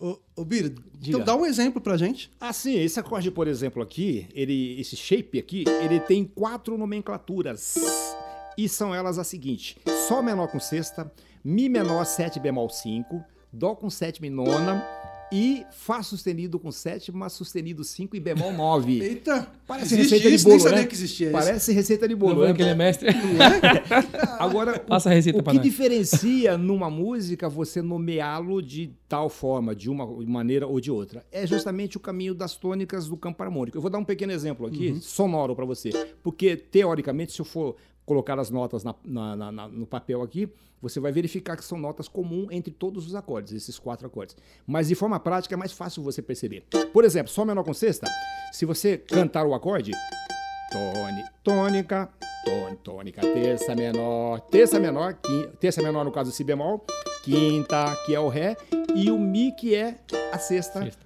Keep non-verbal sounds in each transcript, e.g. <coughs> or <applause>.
Ô, ô Bira, então dá um exemplo pra gente. Ah, sim. Esse acorde, por exemplo, aqui, ele, esse shape aqui, ele tem quatro nomenclaturas. E são elas as seguintes: Sol menor com sexta, Mi menor 7 bemol 5, Dó com sétima e nona, e Fá sustenido com sétima, sustenido 5 e bemol 9. <laughs> Eita! Parece existe receita de isso, bolo, nem sabia né? que existia isso. Parece receita de Não bolo, né? que ele <laughs> é mestre. <laughs> Agora, Passa a o, receita o pra que nós. diferencia numa música você nomeá-lo de tal forma, de uma maneira ou de outra? É justamente o caminho das tônicas do campo harmônico. Eu vou dar um pequeno exemplo aqui, Uhum. sonoro para você. Porque, teoricamente, se eu for colocar as notas na- na- na- no papel aqui, você vai verificar que são notas comuns entre todos os acordes, esses quatro acordes. Mas de forma prática é mais fácil você perceber. Por exemplo, Sol menor com sexta, se você cantar o acorde, Tônica, tônica, tônica, tônica, terça menor, terça menor, terça menor no caso si bemol, quinta que é o ré e o mi que é a sexta, Sexta.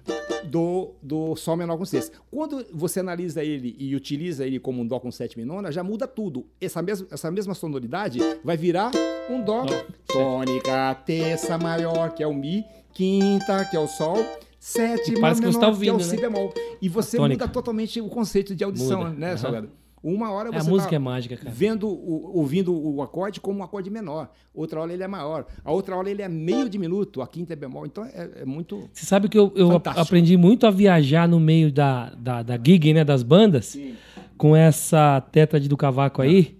do, do sol menor com sexta. Quando você analisa ele e utiliza ele como um dó com sétima e nona, já muda tudo. Essa mesma, essa mesma sonoridade vai virar um dó, tônica, terça maior que é o mi, quinta que é o sol, sétima que menor você tá que é ouvindo, o si né? bemol. E você muda totalmente o conceito de audição, Muda. né, Aham. Salgado? Uma hora É, a você música tá é mágica, cara. vendo, ouvindo o acorde como um acorde menor. Outra hora ele é maior. A outra hora ele é meio diminuto. A quinta é bemol. Então é, é muito... Você sabe que eu, eu aprendi muito a viajar no meio da, da, da gig, né? Das bandas, com essa tétrade do cavaco aí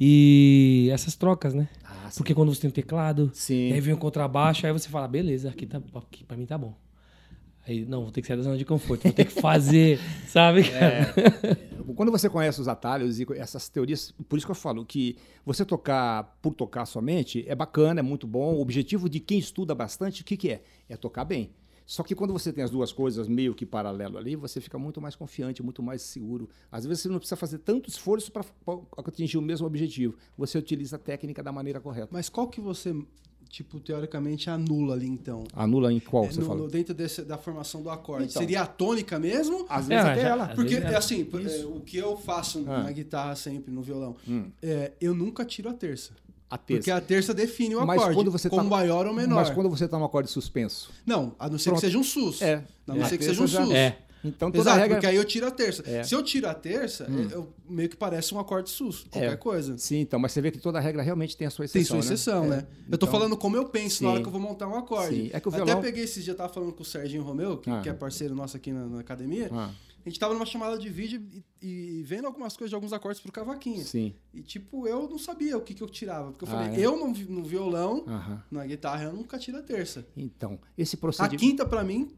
e essas trocas, né? Ah, sim. Porque quando você tem um teclado, Sim. aí vem um contrabaixo, aí você fala, beleza, aqui, tá, aqui pra mim tá bom. Aí, não, vou ter que sair da zona de conforto, vou ter que <laughs> fazer, sabe? cara? <laughs> Quando você conhece os atalhos e essas teorias, por isso que eu falo que você tocar por tocar somente é bacana, é muito bom. O objetivo de quem estuda bastante, o que, que é? É tocar bem. Só que quando você tem as duas coisas meio que paralelo ali, você fica muito mais confiante, muito mais seguro. Às vezes você não precisa fazer tanto esforço para atingir o mesmo objetivo. Você utiliza a técnica da maneira correta. Mas qual que você, tipo, teoricamente anula ali, então? Anula em qual É, você no- fala? no- dentro desse- da formação do acorde. Então. Seria a tônica mesmo? Às vezes É, até já- ela. Porque, é. assim, é, o que eu faço Ah. na guitarra sempre, no violão, Hum. é, eu nunca tiro a terça. A terça. Porque a terça define o Mas acorde, quando você como tá- maior ou menor. Mas quando você está no acorde suspenso. Não, a não ser Pronto. que seja um sus. É. A não É. ser que A seja um já- sus. É. Então toda Exato, a regra. porque aí eu tiro a terça. É. Se eu tiro a terça, eu, meio que parece um acorde sus, qualquer É. coisa. Sim, então, mas você vê que toda regra realmente tem a sua Tem exceção. sua exceção, né? Eu tô Então- falando como eu penso na hora Sim. que eu vou montar um acorde. Sim. É que o Até violão- peguei esses dias, eu tava falando com o Serginho Romeu, que, Ah. que é parceiro nosso aqui na, na academia. Ah, A gente tava numa chamada de vídeo e, e vendo algumas coisas de alguns acordes pro cavaquinho. sim. E tipo, eu não sabia o que, que eu tirava. Porque eu Ah, falei, é? eu no, no violão, na guitarra, eu nunca tiro a terça. Então, esse A procedimento. quinta, pra mim,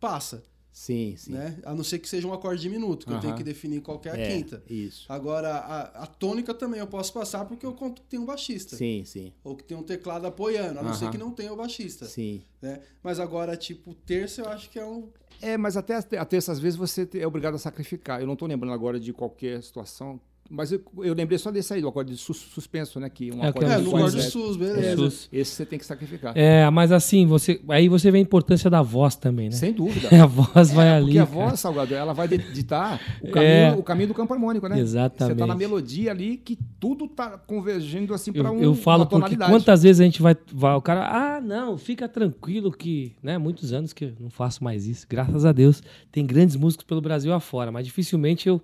passa. Sim, sim. Né? A não ser que seja um acorde diminuto, que eu Aham. tenho que definir qual que é a É, quinta. Isso. Agora, a, a tônica também eu posso passar porque eu conto que tem um baixista. Sim, sim. Ou que tem um teclado apoiando, a não ser Aham. que não tenha o baixista. Sim. Né? Mas agora, tipo, terça eu acho que é um. É, mas até a te- a terça, às vezes, você te- é obrigado a sacrificar. Eu não estou lembrando agora de qualquer situação. Mas eu, eu lembrei só desse aí, do acorde de sus- suspenso, né? Que um É, acorde É, de no acorde suspenso. sus, É, beleza. sus. Esse você tem que sacrificar. É, mas assim, você, aí você vê a importância da voz também, né? Sem dúvida. <laughs> A voz vai É, ali. Porque a cara. voz, Salgado, ela vai ditar o caminho, É. o caminho do campo harmônico, né? Exatamente. Você tá na melodia ali que tudo tá convergindo assim para um, eu falo porque quantas vezes a gente vai, vai. O cara, ah, não, fica tranquilo que. Né, muitos anos que eu não faço mais isso. Graças a Deus. Tem grandes músicos pelo Brasil afora, mas dificilmente eu,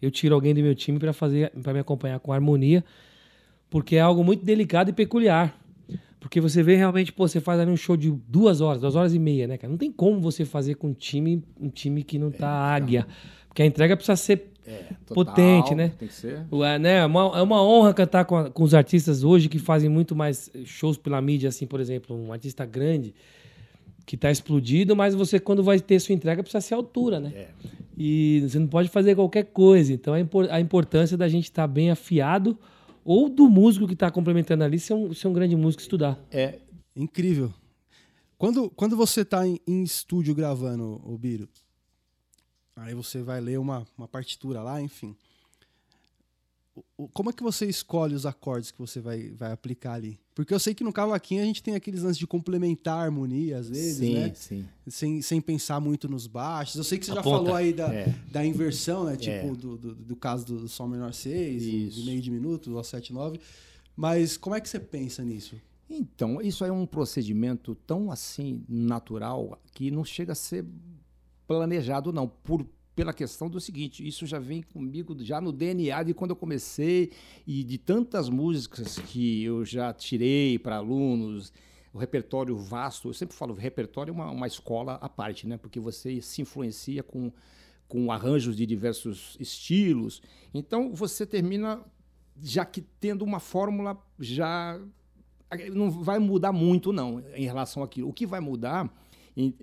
eu tiro alguém do meu time para fazer para me acompanhar com harmonia, porque é algo muito delicado e peculiar. Porque você vê realmente, pô, você faz ali um show de duas horas, duas horas e meia, né, cara? Não tem como você fazer com um time, um time que não tá águia. Porque a entrega precisa ser É, total, potente, né? Tem que ser. Ué, né? É uma, é uma honra cantar com, a- com os artistas hoje que fazem muito mais shows pela mídia, assim, por exemplo, um artista grande que tá explodido, mas você, quando vai ter sua entrega, precisa ser altura, né? É. E você não pode fazer qualquer coisa. Então, a, impor- a importância da gente estar bem afiado ou do músico que está complementando ali ser um, ser um grande músico estudar. É, Incrível. Quando, quando você tá em, em estúdio gravando, o Biro, aí você vai ler uma, uma partitura lá, enfim. Como é que você escolhe os acordes que você vai, vai aplicar ali? Porque eu sei que no cavaquinho a gente tem aqueles lances de complementar a harmonia, às vezes, sim, né? sim. Sem, sem pensar muito nos baixos. Eu sei que você já Aponta. falou aí da, É. da inversão, né? Tipo, É. do, do, do caso do Sol menor 6, Isso. de meio de minuto, do 7 9. Mas como é que você pensa nisso? Então, isso é um procedimento tão assim natural que não chega a ser planejado, não. Por, pela questão do seguinte, isso já vem comigo já no DNA de quando eu comecei e de tantas músicas que eu já tirei para alunos, o repertório vasto. Eu sempre falo, repertório é uma, uma escola à parte, né? Porque você se influencia com, com arranjos de diversos estilos. Então, você termina já que tendo uma fórmula já não vai mudar muito não em relação àquilo. O que vai mudar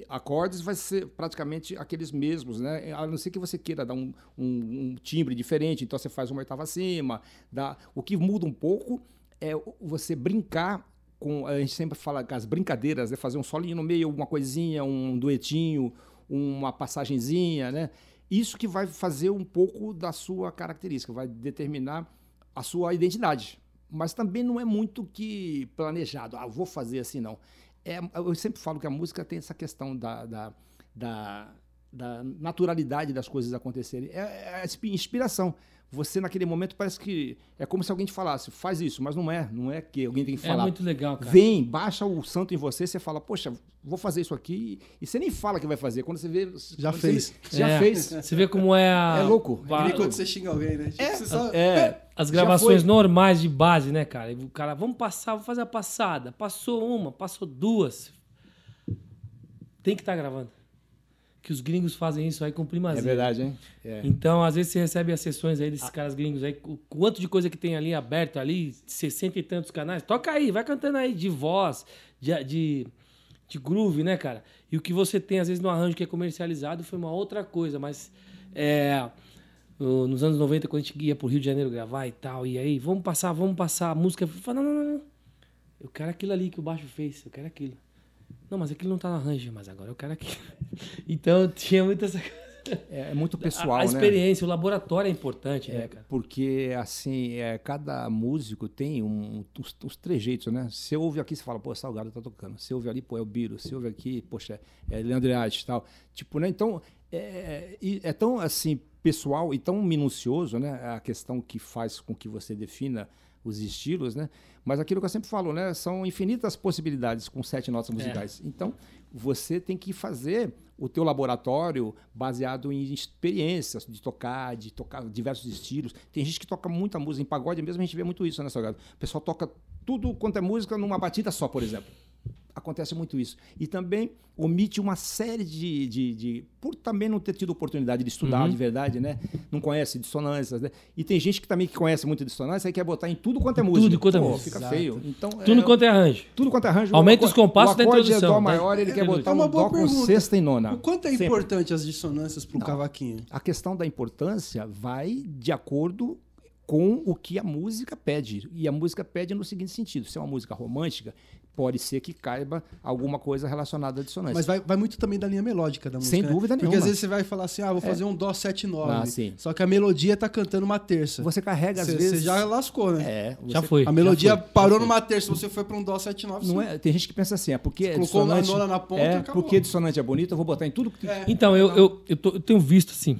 acordes vai ser praticamente aqueles mesmos, né? A não ser que você queira dar um, um, um timbre diferente, então você faz uma oitava acima. Dá... O que muda um pouco é você brincar com. A gente sempre fala com as brincadeiras, né? fazer um solinho no meio, alguma coisinha, um duetinho, uma passagenzinha, né? Isso que vai fazer um pouco da sua característica, vai determinar a sua identidade. Mas também não é muito que planejado, ah, vou fazer assim, não é, eu sempre falo que a música tem essa questão da, da, da, da naturalidade das coisas acontecerem. É, é inspiração. Você, naquele momento, parece que é como se alguém te falasse, faz isso, mas não é. Não é que alguém tem que é falar. É muito legal, cara. Vem, baixa o santo em você, você fala, poxa, vou fazer isso aqui. E você nem fala que vai fazer. Quando você vê. Já fez. Você, já é. fez. Você vê como é a. É louco. É quando você xinga alguém, né? Tipo, é, só... é. As gravações normais de base, né, cara? O cara, vamos passar, vou fazer a passada. Passou uma, passou duas. Tem que estar tá gravando. Que os gringos fazem isso aí com primazia. É verdade, hein? É. Então, às vezes, você recebe as sessões aí desses ah. caras gringos aí, o quanto de coisa que tem ali aberto ali, 60 e tantos canais. Toca aí, vai cantando aí de voz, de, de, de groove, né, cara? E o que você tem, às vezes, no arranjo que é comercializado foi uma outra coisa, mas. É, nos anos 90, quando a gente ia pro Rio de Janeiro gravar e tal, e aí, vamos passar, vamos passar a música. Eu falei, não, não, não, não. Eu quero aquilo ali que o baixo fez, eu quero aquilo. Não, mas aquilo não tá no arranjo, mas agora eu quero aquilo. <laughs> então tinha muita essa é, é, muito pessoal, a, a né? experiência, né? o laboratório é importante, né, é, né, cara? Porque, assim, é, cada músico tem um, os, os trejeitos, né? Você ouve aqui, você fala, pô, Salgado tá tocando. Você ouve ali, pô, é o Biro. Você ouve aqui, poxa, é Leandro e tal. Tipo, né? Então, é, é tão, assim, pessoal e tão minucioso, né? A questão que faz com que você defina os estilos, né? Mas aquilo que eu sempre falo, né? São infinitas possibilidades com sete notas musicais. É. Então, você tem que fazer o teu laboratório baseado em experiências de tocar, de tocar diversos estilos. Tem gente que toca muita música em pagode, mesmo a gente vê muito isso, né, Salgado? O pessoal toca tudo quanto é música numa batida só, por exemplo acontece muito isso. E também omite uma série de, de, de, por também não ter tido oportunidade de estudar uhum. de verdade, né? Não conhece dissonâncias, né? E tem gente que também que conhece muito dissonância e quer botar em tudo quanto é música. Tudo quanto é música. Fica Exato. feio. Então, tudo é, quanto é arranjo. Tudo quanto é arranjo. Aumenta os compassos da introdução. Dó maior, ele é, quer botar é um dó pergunta. com sexta e nona. O quanto é Sempre. importante as dissonâncias para o cavaquinho? A questão da importância vai de acordo com o que a música pede. E a música pede no seguinte sentido: se é uma música romântica, pode ser que caiba alguma coisa relacionada à dissonância. Mas vai, vai muito também da linha melódica da música. Sem né? dúvida Porque nenhuma. às vezes você vai falar assim, ah, vou fazer é. um Dó 7 9. Ah, sim. Só que a melodia tá cantando uma terça. Você carrega às cê, vezes. Você já lascou, né? É. Já foi. A melodia foi, parou numa terça, você foi para um Dó 7 9. Não é, tem gente que pensa assim, é porque. Você colocou a nona na ponta é, acabou. porque dissonante é bonito, eu vou botar em tudo que. É. Então, eu, eu, eu, tô, eu tenho visto assim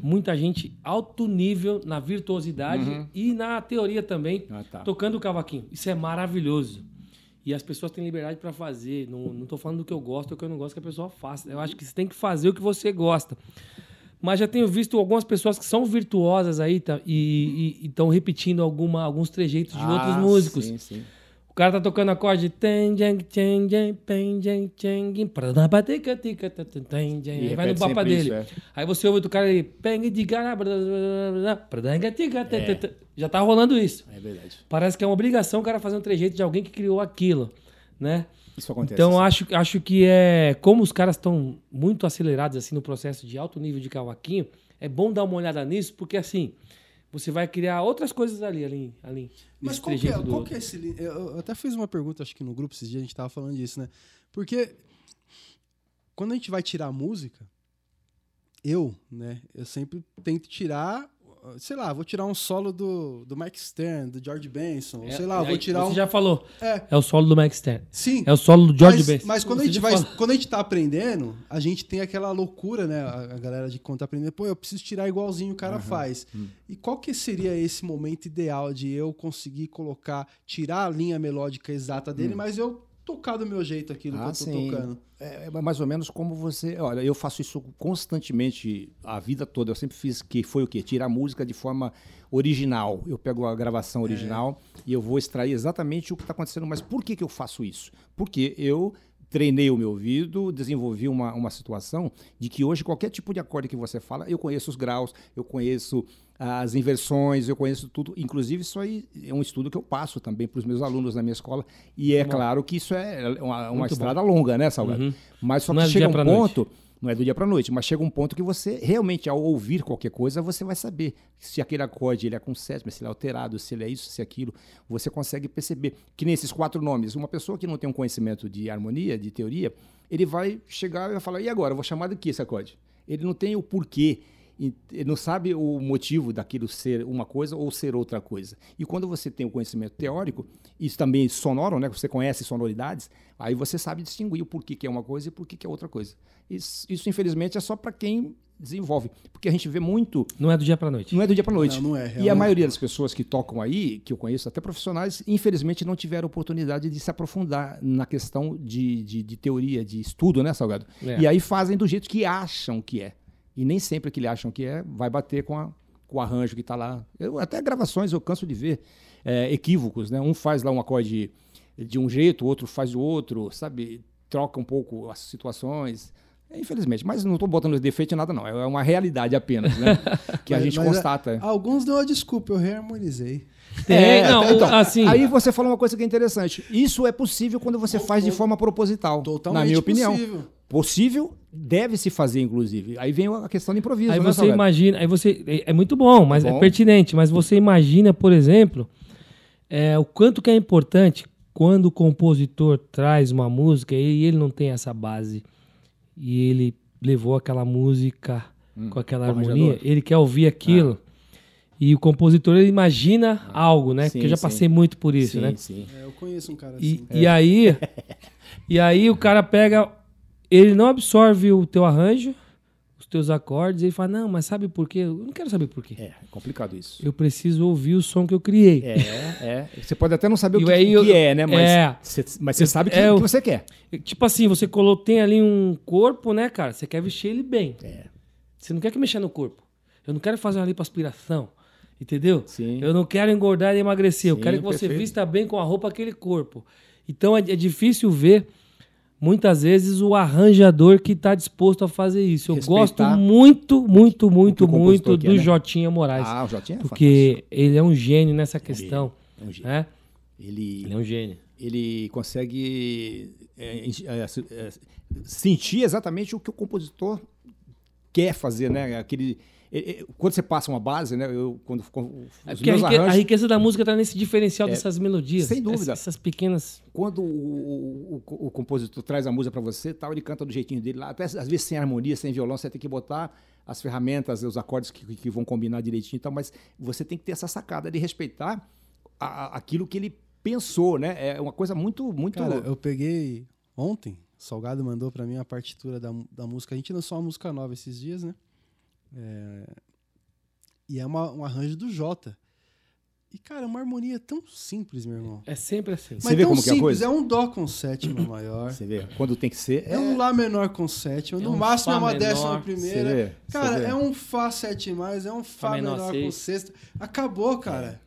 muita gente alto nível na virtuosidade uhum. e na teoria também, ah, tá. tocando o cavaquinho. Isso é maravilhoso. E as pessoas têm liberdade para fazer. Não, não tô falando do que eu gosto ou que eu não gosto que a pessoa faça. Eu acho que você tem que fazer o que você gosta. Mas já tenho visto algumas pessoas que são virtuosas aí tá, e estão repetindo alguma, alguos trejeitos de ah, outros músicos. Sim, sim cara tá tocando acorde. Aí vai no papo dele. É. Aí você ouve o cara aí. Já tá rolando isso. É verdade. Parece que é uma obrigação o cara fazer um trejeito de alguém que criou aquilo, né? Isso acontece. Então acho, acho que é. Como os caras estão muito acelerados assim no processo de alto nível de cavaquinho, é bom dar uma olhada nisso, porque assim você vai criar outras coisas ali, ali, ali. Mas qual, que é, qual que é esse... Eu até fiz uma pergunta, acho que no grupo esses dias a gente tava falando disso, né? Porque quando a gente vai tirar música, eu, né, eu sempre tento tirar sei lá, vou tirar um solo do, do Mike Stern, do George Benson, É, sei lá, vou tirar você um. já falou. É. É o solo do Max Stern. Sim. É o solo do George mas, Benson. mas quando a gente vai, falou. quando a gente tá aprendendo, a gente tem aquela loucura, né? A, a galera de quando tá aprendendo, pô, eu preciso tirar igualzinho o cara faz. Hum. E qual que seria esse momento ideal de eu conseguir colocar, tirar a linha melódica exata dele, mas eu tocar do meu jeito aquilo. Ah, que eu tô sim. tocando? É, é mais ou menos como você. Olha, eu faço isso constantemente a vida toda. Eu sempre fiz que foi o quê? Tirar música de forma original. Eu pego a gravação original e eu vou extrair exatamente o que está acontecendo. Mas por que, que eu faço isso? Porque eu treinei o meu ouvido, desenvolvi uma, uma situação de que hoje qualquer tipo de acorde que você fala, eu conheço os graus, eu conheço as inversões, eu conheço tudo. Inclusive, isso aí é um estudo que eu passo também para os meus alunos na minha escola. E é claro que isso é uma, uma estrada longa, né, Salgado? Uhum. Mas só Não que é do chega um pra noite. Não é do dia para noite, mas chega um ponto que você realmente, ao ouvir qualquer coisa, você vai saber se aquele acorde ele é com sétima, se ele é alterado, se ele é isso, se é aquilo. Você consegue perceber que nesses quatro nomes, uma pessoa que não tem um conhecimento de harmonia, de teoria, ele vai chegar e vai falar: e agora? Eu vou chamar de que esse acorde? Ele não tem o porquê. E- Ele não sabe o motivo daquilo ser uma coisa ou ser outra coisa. E quando você tem o conhecimento teórico, isso também sonoro, né? Você conhece sonoridades, aí você sabe distinguir o porquê que é uma coisa e o porquê que é outra coisa. Isso, isso, infelizmente, é só para quem desenvolve. Porque a gente vê muito Não é do dia pra noite. não é do dia para noite. Não, não é, E a realmente. maioria das pessoas que tocam aí, que eu conheço, até profissionais, infelizmente não tiveram oportunidade de se aprofundar na questão de, de, de teoria, de estudo, né, Salgado? É. E aí fazem do jeito que acham que é. E nem sempre que eles acham que é, vai bater com, a- com o arranjo que está lá. Eu, até gravações eu canso de ver é, equívocos, né? Um faz lá um acorde de um jeito, o outro faz do outro, sabe? Troca um pouco as situações. É, Infelizmente, mas não estou botando defeito em nada, não. É uma realidade apenas, né? <laughs> Que a Mas- gente mas, constata. Alguns dão a desculpa, eu reharmonizei. Tem, É, não, então, assim. Aí você fala uma coisa que é interessante. Isso é possível quando você faz de forma proposital, Totalmente na minha opinião. possível. Possível, deve se fazer, inclusive. Aí vem a questão do improviso, Aí né, você imagina, aí você é, é muito bom, mas Bom. é pertinente. Mas você imagina, por exemplo, é, o quanto que é importante quando o compositor traz uma música e ele não tem essa base e ele levou aquela música com aquela harmonia, arranjador. ele quer ouvir aquilo. E o compositor ele imagina algo, né? Sim, Porque eu já sim. passei muito por isso, sim, né? sim. É, eu conheço um cara E, assim. e aí, <laughs> e aí o cara pega, ele não absorve o teu arranjo, os teus acordes, e ele fala, não, mas sabe por quê? Eu não quero saber por quê. É, é complicado isso. Eu preciso ouvir o som que eu criei. É, é. Você pode até não saber o que, aí o que eu- é, né? Mas, é. você, mas você sabe que, É, o eu- que você quer. Tipo assim, você colo- tem ali um corpo, né, cara? Você quer vestir ele bem. É. Você não quer que mexer no corpo. Eu não quero fazer uma lipoaspiração. Entendeu? Sim. Eu não quero engordar e emagrecer. eu Sim, quero que você perfeito. vista bem com a roupa aquele corpo. Então é, é difícil ver, muitas vezes, o arranjador que está disposto a fazer isso. Eu Respeitar gosto muito, muito, muito, muito do né? Jotinha Moraes. Ah, o Jotinha é porque ele é um gênio nessa questão. É um gênio. Né? Ele, Ele é um gênio. ele consegue é, é, é, sentir exatamente o que o compositor quer fazer, né? Aquele, é, é, quando você passa uma base, né? Eu, quando, quando É os porque a, meus rique- a arranjos, riqueza da música está nesse diferencial dessas melodias. sem dúvida. Essas, essas pequenas. quando o, o- o compositor traz a música para você, tal, ele canta do jeitinho dele lá, até às vezes sem harmonia, sem violão, você tem que botar as ferramentas, os acordes que, que vão combinar direitinho, e tal, mas você tem que ter essa sacada de respeitar a- a- aquilo que ele pensou, né? É uma coisa muito, muito. Cara, eu peguei ontem, o Salgado mandou pra mim a partitura da, da música. A gente lançou uma música nova esses dias, né? É, E é uma- um arranjo do Jota. E, cara, é uma harmonia tão simples, meu irmão. É sempre assim. Você Mas vê tão como que é a simples, coisa? é um Dó com sétima <coughs> maior. Você vê, quando tem que ser. É um Lá menor com sétima. É no um máximo é Fá uma menor. décima Você primeira. vê, Cara, você vê. é um Fá sete mais, é um Fá, menor menor, seis. com sexta. Acabou, cara.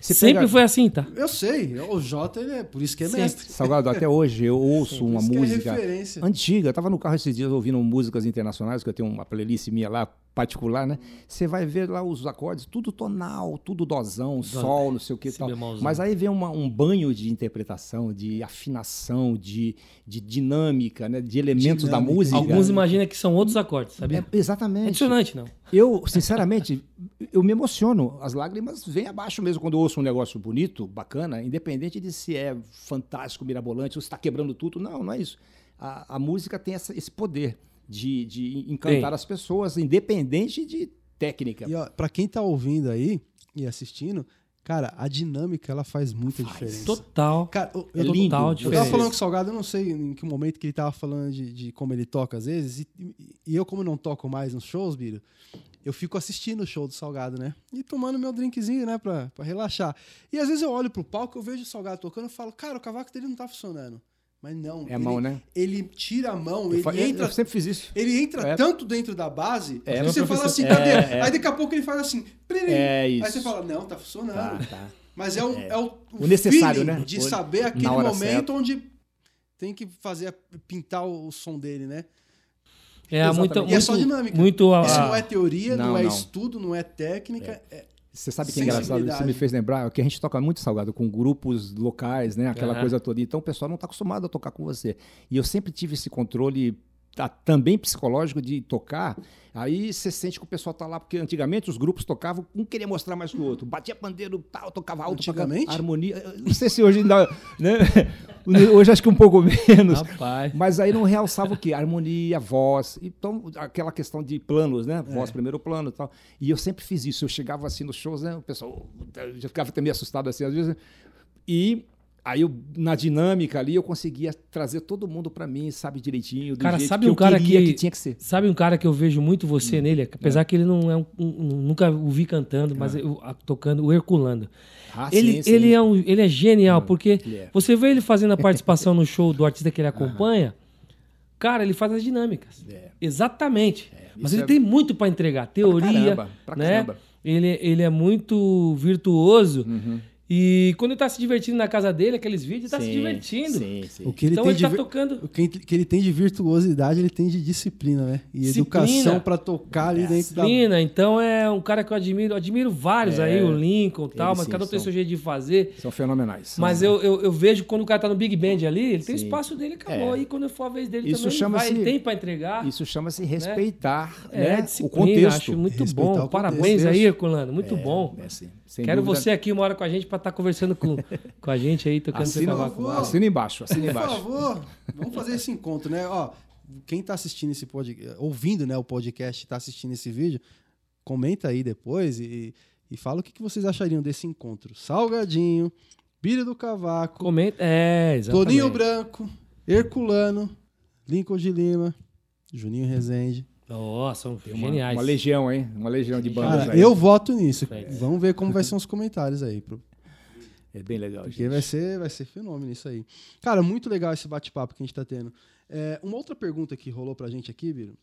Você sempre pega- foi assim, tá? Eu sei, o Jota, ele é, por isso que é Sempre. mestre. Salgado, até hoje eu <laughs> ouço uma é música referência. antiga. Eu tava no carro esses dias ouvindo músicas internacionais, que eu tenho uma playlist minha lá, particular, né? Você vai ver lá os acordes, tudo tonal, tudo dozão, sol, não sei o que e tal. Mas aí vem uma- um banho de interpretação, de afinação, de, de dinâmica, né? De elementos da Dinâmica. música. Alguns imaginam que são outros acordes, sabia? É, exatamente. É dissonante, não. Eu, sinceramente, eu me emociono. As lágrimas vêm abaixo mesmo quando eu ouço um negócio bonito, bacana, independente de se é fantástico, mirabolante, ou se está quebrando tudo. Não, não é isso. A, a música tem essa- esse poder de, de encantar Tem. as pessoas, independente de técnica. E ó, pra quem tá ouvindo aí e assistindo, cara, a dinâmica ela faz muita diferença. Total. Cara, eu, É eu tô- lindo. total Eu diferença. tava falando com o Salgado, eu não sei em que momento que ele tava falando de, de como ele toca às vezes, e, e eu, como não toco mais nos shows, Biro, eu fico assistindo o show do Salgado, né? E tomando meu drinkzinho, né, pra, pra relaxar. E às vezes eu olho pro palco, eu vejo o Salgado tocando e falo, cara, o cavaco dele não tá funcionando. Mas não. É a ele, mão, né? Ele tira a mão, Eu, ele entra eu sempre fiz isso. ele entra É. tanto dentro da base, É, que você fala assim, é, cadê? é. Aí daqui a pouco ele faz assim, plirim. É Aí isso. você fala, não, tá funcionando. Tá, tá. Mas é o, é. o, O necessário, feeling né? De O- saber aquele momento certa. onde tem que fazer, pintar o, o som dele, né? É Exatamente. muito, E é muito, só dinâmica. muito a- Isso não é teoria, não, Não, é não. estudo, não é técnica. é- Você sabe que é engraçado, você me fez lembrar que a gente toca muito salgado com grupos locais, né? Aquela Aham. coisa toda. Então o pessoal não está acostumado a tocar com você. E eu sempre tive esse controle tá, também psicológico de tocar. Aí você sente que o pessoal tá lá, porque antigamente os grupos tocavam, um queria mostrar mais que o outro. Batia pandeiro, tal, tocava alto, Antigamente? harmonia. Eu Não sei se hoje ainda. Né? <laughs> Hoje acho que um pouco menos. Rapaz. Mas aí não realçava o quê? Harmonia, voz. Então, aquela questão de planos, né? É. Voz primeiro plano e tal. E eu sempre fiz isso. Eu chegava assim nos shows, né? O pessoal já ficava também assustado assim às vezes. E aí, eu, na dinâmica ali, eu conseguia trazer todo mundo pra mim, sabe, direitinho. Do Cara, sabe que um eu cara queria que- tinha que ser. Sabe um cara que eu vejo muito Hum. você nele, apesar que ele não é um, um- nunca o vi cantando, mas eu, a- tocando o Herculano. Ah, ele, sim, sim. ele é um, ele é genial porque ele é. você vê ele fazendo a <laughs> participação no show do artista que ele acompanha, cara, ele faz as dinâmicas. É. Exatamente. mas isso ele é- tem muito para entregar, teoria, caramba, pra né? caramba. Uhum. Ele, ele é muito virtuoso. E quando ele tá se divertindo na casa dele, aqueles vídeos, ele tá se Sim, divertindo. Sim, sim. O que ele então tem ele de tá vir- tocando. o que, que ele tem de virtuosidade, ele tem de disciplina, né? E Disciplina. educação pra tocar ali dentro da. Disciplina, então é um cara que eu admiro, eu admiro vários É, aí, o Lincoln e tal, eles mas sim cada um tem seu jeito de fazer. São fenomenais. Mas eu, eu, eu vejo quando o cara tá no Big Band ali, ele tem o Sim. espaço dele, acabou. É. Aí quando for a vez dele Isso também, ele, vai, ele tem pra entregar. Isso chama-se respeitar é, né, o disciplina, contexto. acho muito Respeitar bom. contexto. Parabéns aí, Herculano, muito É, bom. é sim, sem Quero dúvida. você aqui uma hora com a gente pra estar conversando com, <laughs> com a gente aí, tocando seu cavaco. favor. assina embaixo, assina Por embaixo. favor, vamos fazer esse encontro, né? Ó, quem tá assistindo esse podcast, ouvindo né, o podcast, tá assistindo esse vídeo, comenta aí depois e, e fala o que, que vocês achariam desse encontro. Salgadinho, Bira do Cavaco, Comenta. É, exatamente. Toninho Branco, Herculano, Lincoln de Lima, Juninho Rezende. Nossa, são Uma, geniais. uma legião, hein? Uma legião de bandas Cara, aí. eu voto nisso. É. Vamos ver como vai ser os comentários aí. pro- É bem legal, Porque gente. vai ser, vai ser fenômeno isso aí. Cara, muito legal esse bate-papo que a gente tá tendo. É, uma outra pergunta que rolou pra gente aqui, Biro,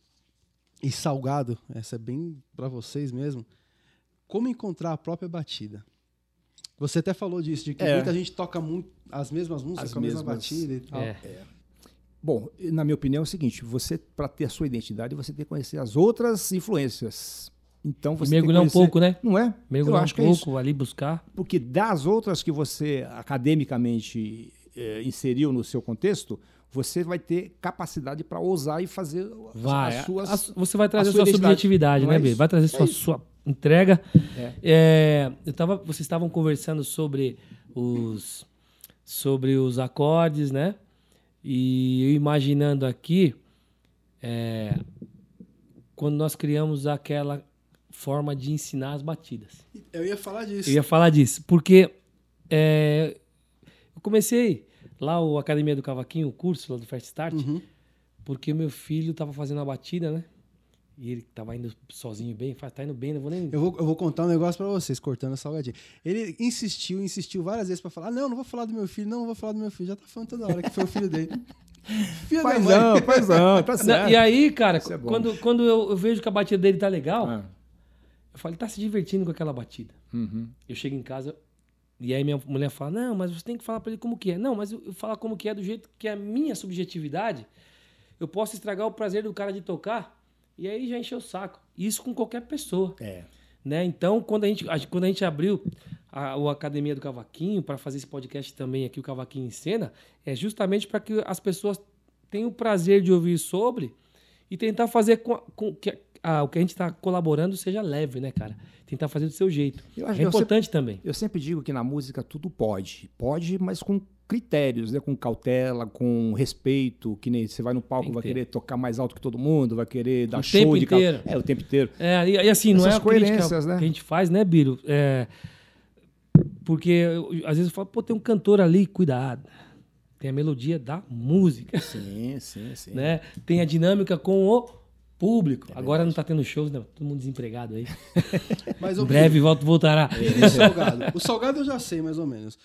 e salgado, essa é bem pra vocês mesmo. Como encontrar a própria batida? Você até falou disso, de que É. muita gente toca muito as mesmas músicas As com a mesma batida e tal. É. Bom, na minha opinião é o seguinte, você para ter a sua identidade, você tem que conhecer as outras influências. Então você mergulhar um pouco, né? Não é? Mergulhar um acho que é pouco, ali buscar. Porque das outras que você academicamente eh, inseriu no seu contexto, você vai ter capacidade para ousar e fazer as- Vai. as suas. As- você vai trazer a sua, sua subjetividade, né, é Bê? Vai trazer É sua, sua entrega. É. É, eu tava, vocês estavam conversando sobre os, sobre os acordes, né? E eu imaginando aqui, é, quando nós criamos aquela forma de ensinar as batidas. Eu ia falar disso. Eu ia falar disso, porque é, eu comecei lá o Academia do Cavaquinho, o curso lá do Fast Start, Uhum. porque meu filho tava fazendo a batida, né? E ele tava indo sozinho bem, tá indo bem, não vou nem. Eu vou, eu vou contar um negócio pra vocês, cortando a salgadinha. Ele insistiu, insistiu várias vezes pra falar: não, não vou falar do meu filho, não, não vou falar do meu filho. Já tá falando toda hora que foi o filho dele. <laughs> Filho da mãe. Paizão, paizão, tá Não, certo. e aí, cara, é quando, quando eu, eu vejo que a batida dele tá legal, Ah, eu falo, ele tá se divertindo com aquela batida. uhum. Eu chego em casa e aí minha mulher fala: Não, mas você tem que falar pra ele como que é. Não, mas eu, eu falar como que é do jeito que é a minha subjetividade, eu posso estragar o prazer do cara de tocar e aí já encheu o saco. Isso com qualquer pessoa. É. né? Então, quando a gente, a- quando a gente abriu a, o Academia do Cavaquinho para fazer esse podcast também aqui, o Cavaquinho em Cena, é justamente para que as pessoas tenham o prazer de ouvir sobre e tentar fazer com, com que a- o que a gente está colaborando seja leve, né, cara? Tentar fazer do seu jeito. É importante também. Eu sempre digo que na música tudo pode. Pode, mas com critérios, né? Com cautela, com respeito, que nem você vai no palco, vai querer tocar mais alto que todo mundo, vai querer dar O show tempo de inteiro. É, o tempo inteiro. É, e, e assim, não Essas é a coerências, né? que a gente faz, né, Biro? É, porque eu- às vezes eu falo, pô, tem um cantor ali, cuidado. Tem a melodia da música, Sim, sim, sim. né? Tem a dinâmica com o público. Agora não tá tendo shows, né? Todo mundo desempregado aí. <laughs> Mas, Em breve volta, voltará. E o salgado? O salgado eu já sei, mais ou menos.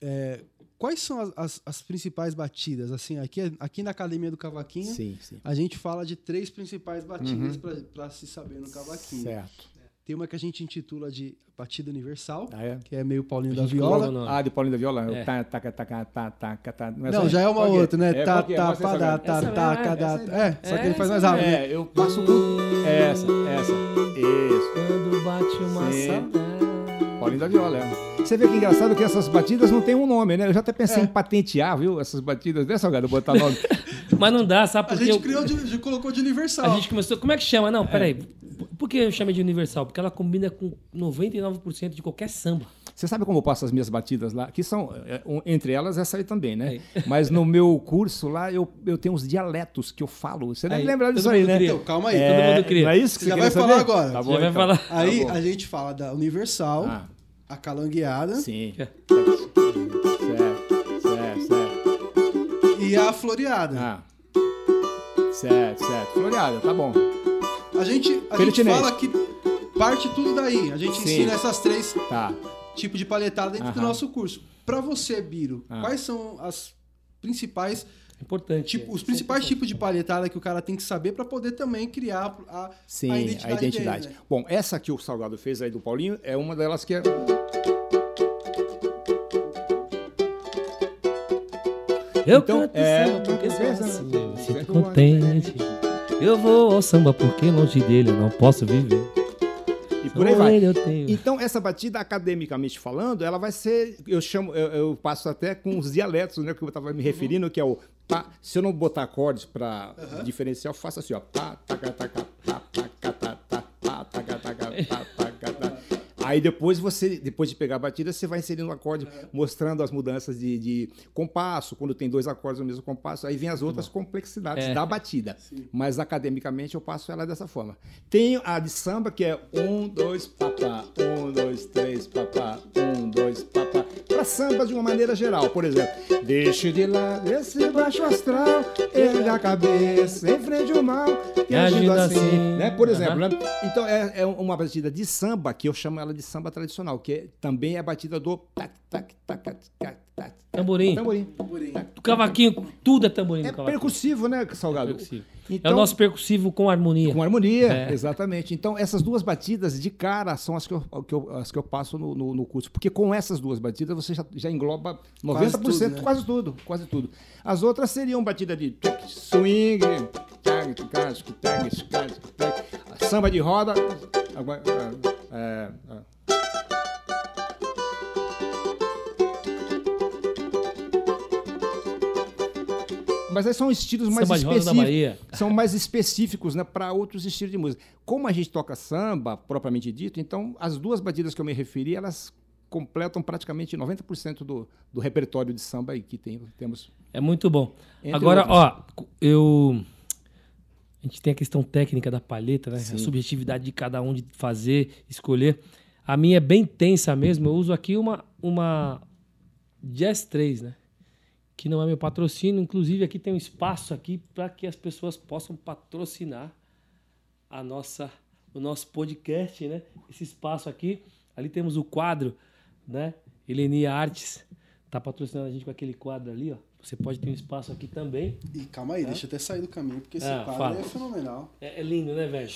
É, quais são as, as- as principais batidas? Assim, aqui, aqui na Academia do Cavaquinho, Sim, sim. a gente fala de três principais batidas pra para se saber no cavaquinho. Certo. Tem uma que a gente intitula de Batida Universal, Ah, é? que é meio Paulinho da Viola. Ah, de Paulinho da Viola? É. Tá, tá, tá, tá, tá, tá, tá, tá. Não, Não, essa- já é uma qual que outra, né? É, tá, é? tá, tá, tá, mesmo, cadá. essa É, só que ele faz mais rápido. É, eu passo. Essa, essa. Isso. Quando bate uma saudade. Paulinho da Viola, é. Você vê que engraçado que essas batidas não tem um nome, né? Eu já até pensei É. em patentear, viu? Essas batidas, né, Salgado? Botar nome. <laughs> Mas não dá, sabe A por quê? gente Eu- criou, de, de- colocou de A Universal. gente começou. Como é que chama? Não, peraí. Por que eu chamo de universal? Porque ela combina com 99% de qualquer samba. Você sabe como eu passo as minhas batidas lá? Que são, é, entre elas, essa aí também, né? <laughs> Mas no meu curso lá, eu, eu tenho uns dialetos que eu falo. Você deve Aí, lembrar todo disso aí, né? cria. Então, calma aí. todo mundo cria. Não é isso que Você já queria vai falar saber? agora. Tá Você bom, vai então. falar. Aí Tá bom. a gente fala da Universal, Ah, a Calangueada sim. É. Certo. E a Floreada. Ah. Certo, certo. Floreada, tá bom. A gente, a gente fala que parte tudo daí. A gente Sim. ensina essas três Tá. tipos de palhetada dentro do nosso curso. Pra você, Biro, Ah. quais são as principais, Importante. tipo, os principais tipos de palhetada que o cara tem que saber pra poder também criar a, Sim, a a identidade. identidade. dele, né? Bom, essa que o Salgado fez aí do Paulinho é uma delas que é. Eu Então, canto é, samba porque sou assim, eu me sinto Sempre contente. Eu vou ao samba porque longe dele eu não posso viver. E por aí vai. Então, essa batida, academicamente falando, ela vai ser. Eu chamo, eu, eu passo até com os dialetos, né? Que eu estava me referindo, que é o. Pá, se eu não botar acordes para diferenciar, eu faço assim, ó. Pá, taca, taca, pá, taca, tá, tá, pá, taca, taca, pá, taca. Aí depois você, depois de pegar a batida, você vai inserindo o acorde, mostrando as mudanças de, de compasso, quando tem dois acordes no mesmo compasso, aí vem as outras complexidades É. da batida. Mas academicamente eu passo ela dessa forma. Tem a de samba, que é um, dois, papá, um, dois, três, papá, um, dois, papá. Pra samba de uma maneira geral, por exemplo, deixe de lado esse baixo astral, ergue a cabeça, enfrente o mal, e agindo assim, assim. né? Por exemplo, Aham. né? Então é, é uma batida de samba que eu chamo ela de samba tradicional, que é- também é a batida do tac, tac, tac, tac, tac, tac. Tamborim. Tamborim. Do cavaquinho, tudo é tamborim É percussivo, né, Salgado? Percussivo. Então, É o nosso percussivo com harmonia. com harmonia, É. exatamente. Então, essas duas batidas de cara são as que eu, que eu- as que eu passo no, no- no curso. Porque com essas duas batidas você já, já engloba 90%, Quase tudo, quase né? tudo, quase tudo. As outras seriam batida de swing, samba de roda. É, é, Mas aí são estilos mais específicos são mais específicos né, para outros estilos de música. Como a gente toca samba, propriamente dito, então as duas batidas que eu me referi, elas completam praticamente 90% do, do repertório de samba aí que tem, temos. É muito bom. Agora, outros. ó, eu. A gente tem a questão técnica da palheta, né? Sim. A subjetividade de cada um de fazer, escolher. A minha é bem tensa mesmo. Eu uso aqui uma, uma Jazz 3, né? Que não é meu patrocínio. Inclusive, aqui tem um espaço aqui para que as pessoas possam patrocinar a nossa, o nosso podcast, né? Esse espaço aqui. Ali temos o quadro, né? Elenia Artes tá patrocinando a gente com aquele quadro ali, ó. Você pode ter um espaço aqui também. E calma aí, deixa eu até sair do caminho, porque esse Ah, quadro fala. é fenomenal. É, é lindo, né, velho?